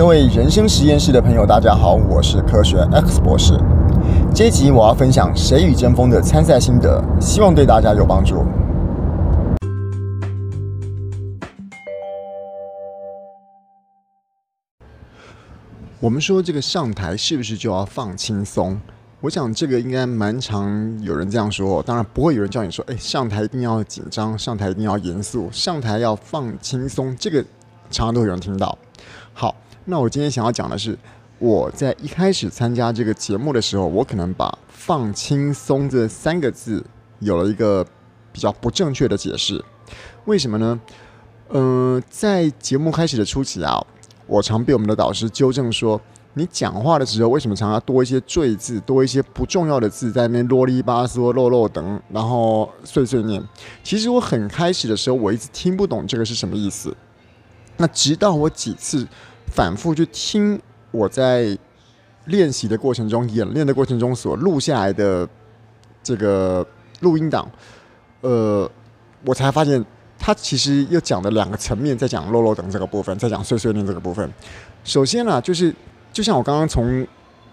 各位人生实验室的朋友，大家好，我是科学 X 博士。这一集我要分享《谁与争锋》的参赛心得，希望对大家有帮助。我们说这个上台是不是就要放轻松？我想这个应该蛮常有人这样说。当然不会有人叫你说，哎，上台一定要紧张，上台一定要严肃，上台要放轻松。这个常常都有人听到。好。那我今天想要讲的是，我在一开始参加这个节目的时候，我可能把“放轻松”这三个字有了一个比较不正确的解释。为什么呢？嗯、在节目开始的初期啊，我常被我们的导师纠正说，你讲话的时候为什么常常多一些赘字，多一些不重要的字在那边啰里吧嗦、漏漏等，然后碎碎念。其实我很开始的时候，我一直听不懂这个是什么意思。那直到我几次。反复去听我在练习的过程中、演练的过程中所录下来的这个录音档，呃，我才发现他其实又讲了两个层面，在讲漏漏等这个部分，在讲碎碎念这个部分。首先呢，就是就像我刚刚从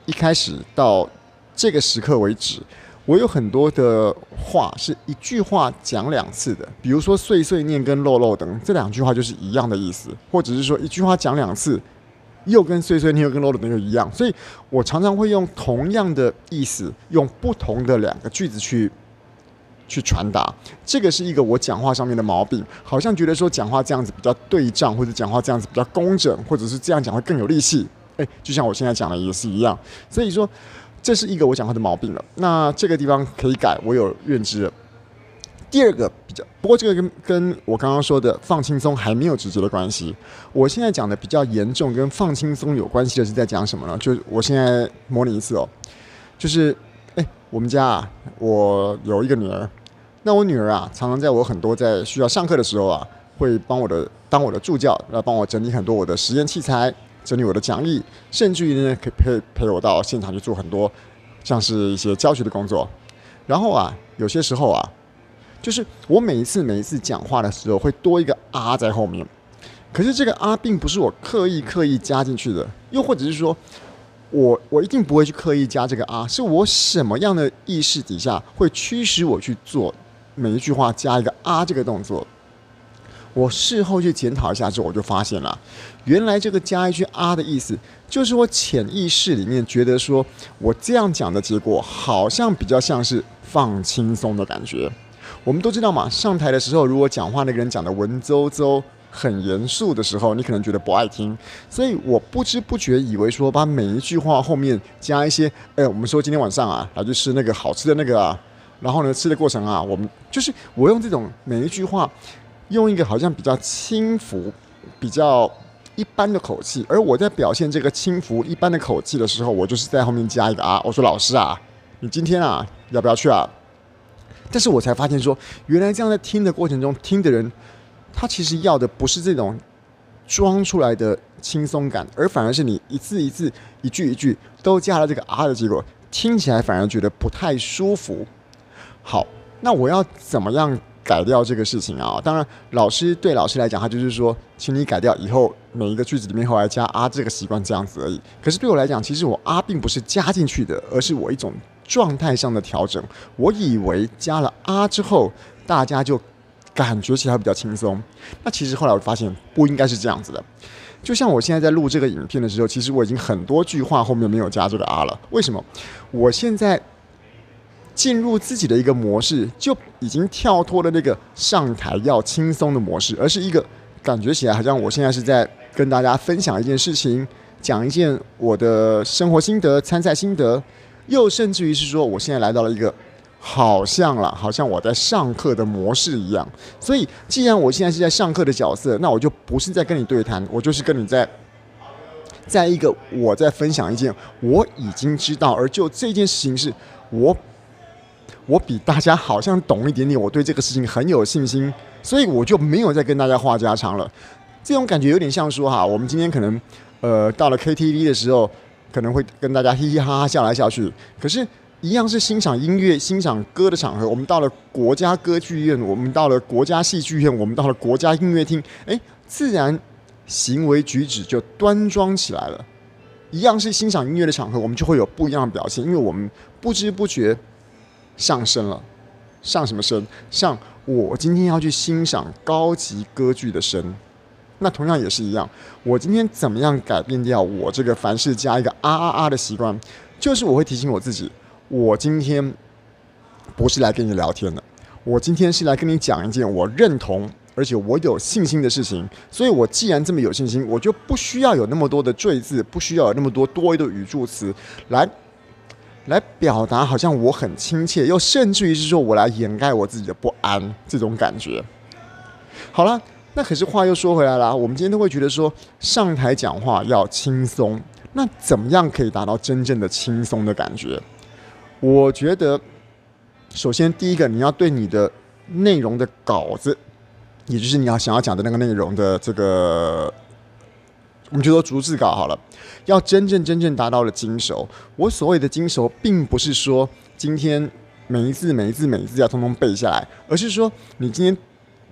一开始到这个时刻为止，我有很多的话是一句话讲两次的，比如说碎碎念跟漏漏等这两句话就是一样的意思，或者是说一句话讲两次，又跟碎碎念又跟漏漏等又一样，所以我常常会用同样的意思，用不同的两个句子去去传达。这个是一个我讲话上面的毛病，好像觉得说讲话这样子比较对仗，或者讲话这样子比较工整，或者是这样讲会更有力气。诶，就像我现在讲的也是一样，所以说。这是一个我讲话的毛病了，那这个地方可以改，我有认知。第二个比较，不过这个跟跟我刚刚说的放轻松还没有直接的关系。我现在讲的比较严重，跟放轻松有关系的是在讲什么呢？就我现在模拟一次哦，就是哎，我们家啊，我有一个女儿，那我女儿啊，常常在我很多在需要上课的时候啊，会帮我的当我的助教，来帮我整理很多我的实验器材。整理我的讲义，甚至于呢，可以陪陪我到现场去做很多，像是一些教学的工作。然后啊，有些时候啊，就是我每一次每一次讲话的时候，会多一个啊在后面。可是这个啊，并不是我刻意刻意加进去的，又或者是说，我我一定不会去刻意加这个啊，是我什么样的意识底下会驱使我去做每一句话加一个啊这个动作。我事后去检讨一下之后，我就发现了，原来这个加一句啊的意思，就是我潜意识里面觉得说，我这样讲的结果好像比较像是放轻松的感觉。我们都知道嘛，上台的时候，如果讲话那个人讲的文绉绉、很严肃的时候，你可能觉得不爱听。所以我不知不觉以为说，把每一句话后面加一些，哎，我们说今天晚上啊，来去吃那个好吃的那个啊，然后呢，吃的过程啊，我们就是我用这种每一句话。用一个好像比较轻浮、比较一般的口气，而我在表现这个轻浮一般的口气的时候，我就是在后面加一个啊，我说老师啊，你今天啊要不要去啊？但是我才发现说，原来这样在听的过程中，听的人他其实要的不是这种装出来的轻松感，而反而是你一字一字、一句一句都加了这个啊的结果，听起来反而觉得不太舒服。好，那我要怎么样？改掉这个事情啊！当然，老师对老师来讲，他就是说，请你改掉以后每一个句子里面后来加啊这个习惯这样子而已。可是对我来讲，其实我啊并不是加进去的，而是我一种状态上的调整。我以为加了啊之后，大家就感觉起来比较轻松。那其实后来我发现不应该是这样子的。就像我现在在录这个影片的时候，其实我已经很多句话后面没有加这个啊了。为什么？我现在。进入自己的一个模式，就已经跳脱了那个上台要轻松的模式，而是一个感觉起来好像我现在是在跟大家分享一件事情，讲一件我的生活心得、参赛心得，又甚至于是说我现在来到了一个好像了，好像我在上课的模式一样。所以，既然我现在是在上课的角色，那我就不是在跟你对谈，我就是跟你在，在一个我在分享一件我已经知道，而就这件事情是我。我比大家好像懂一点点，我对这个事情很有信心，所以我就没有再跟大家话家常了。这种感觉有点像说哈，我们今天可能呃到了 KTV 的时候，可能会跟大家嘻嘻哈哈笑来笑去，可是，一样是欣赏音乐、欣赏歌的场合。我们到了国家歌剧院，我们到了国家戏剧院，我们到了国家音乐厅，哎，自然行为举止就端庄起来了。一样是欣赏音乐的场合，我们就会有不一样的表现，因为我们不知不觉上升了。上什么升？上我今天要去欣赏高级歌剧的升。那同样也是一样，我今天怎么样改变掉我这个凡事加一个啊啊啊的习惯？就是我会提醒我自己，我今天不是来跟你聊天的，我今天是来跟你讲一件我认同而且我有信心的事情。所以我既然这么有信心，我就不需要有那么多的赘字，不需要有那么多多余的语助词来来表达，好像我很亲切，又甚至于是说我来掩盖我自己的不安这种感觉。好了。那可是话又说回来了，我们今天都会觉得说上台讲话要轻松，那怎么样可以达到真正的轻松的感觉？我觉得，首先第一个，你要对你的内容的稿子，也就是你要想要讲的那个内容的这个，我们就说逐字稿好了，要真正真正达到了精熟。我所谓的精熟，并不是说今天每一字每一字每一字要通通背下来，而是说你今天。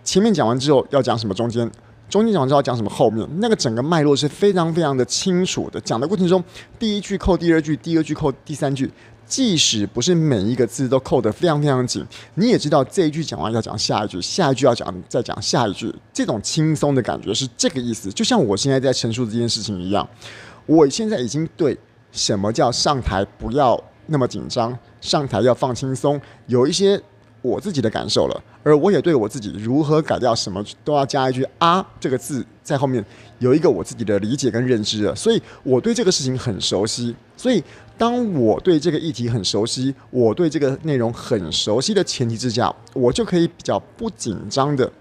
前面讲完之后要讲什么？中间，中间讲完之后要讲什么？后面那个整个脉络是非常非常的清楚的。讲的过程中，第一句扣第二句，第二句扣第三句，即使不是每一个字都扣得非常非常紧，你也知道这一句讲完要讲下一句，下一句要讲再讲下一句，这种轻松的感觉是这个意思。就像我现在在陈述这件事情一样，我现在已经对什么叫上台不要那么紧张，上台要放轻松，有一些。我自己的感受了，而我也对我自己如何改掉什么都要加一句“啊”这个字在后面，有一个我自己的理解跟认知了，所以我对这个事情很熟悉。所以当我对这个议题很熟悉，我对这个内容很熟悉的前提之下，我就可以比较不紧张的，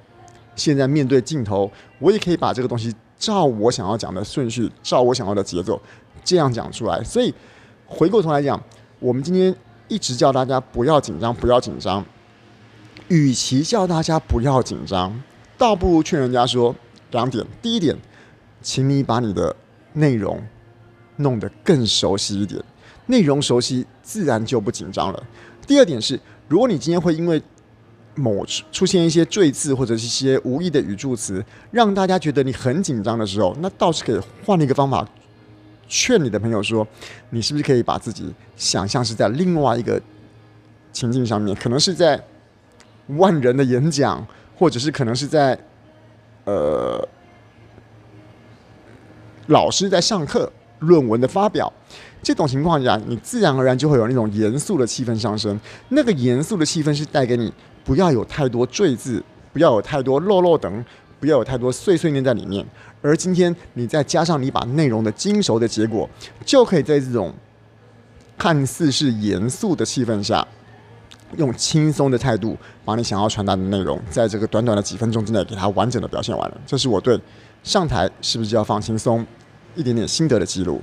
现在面对镜头，我也可以把这个东西照我想要讲的顺序，照我想要的节奏这样讲出来。所以回过头来讲，我们今天一直叫大家不要紧张，不要紧张。与其叫大家不要紧张，倒不如劝人家说两点：第一点，请你把你的内容弄得更熟悉一点，内容熟悉，自然就不紧张了。第二点是，如果你今天会因为某出现一些赘字或者是一些无意的语助词，让大家觉得你很紧张的时候，那倒是可以换一个方法，劝你的朋友说，你是不是可以把自己想象是在另外一个情境上面，可能是在。万人的演讲，或者是可能是在，呃，老师在上课，论文的发表，这种情况下，你自然而然就会有那种严肃的气氛上升。那个严肃的气氛是带给你不要有太多赘字，不要有太多漏漏等，不要有太多碎碎念在里面。而今天你再加上你把内容的精熟的结果，就可以在这种看似是严肃的气氛下。用轻松的态度，把你想要传达的内容，在这个短短的几分钟之内，给它完整的表现完了。这是我对上台是不是要放轻松一点点心得的记录。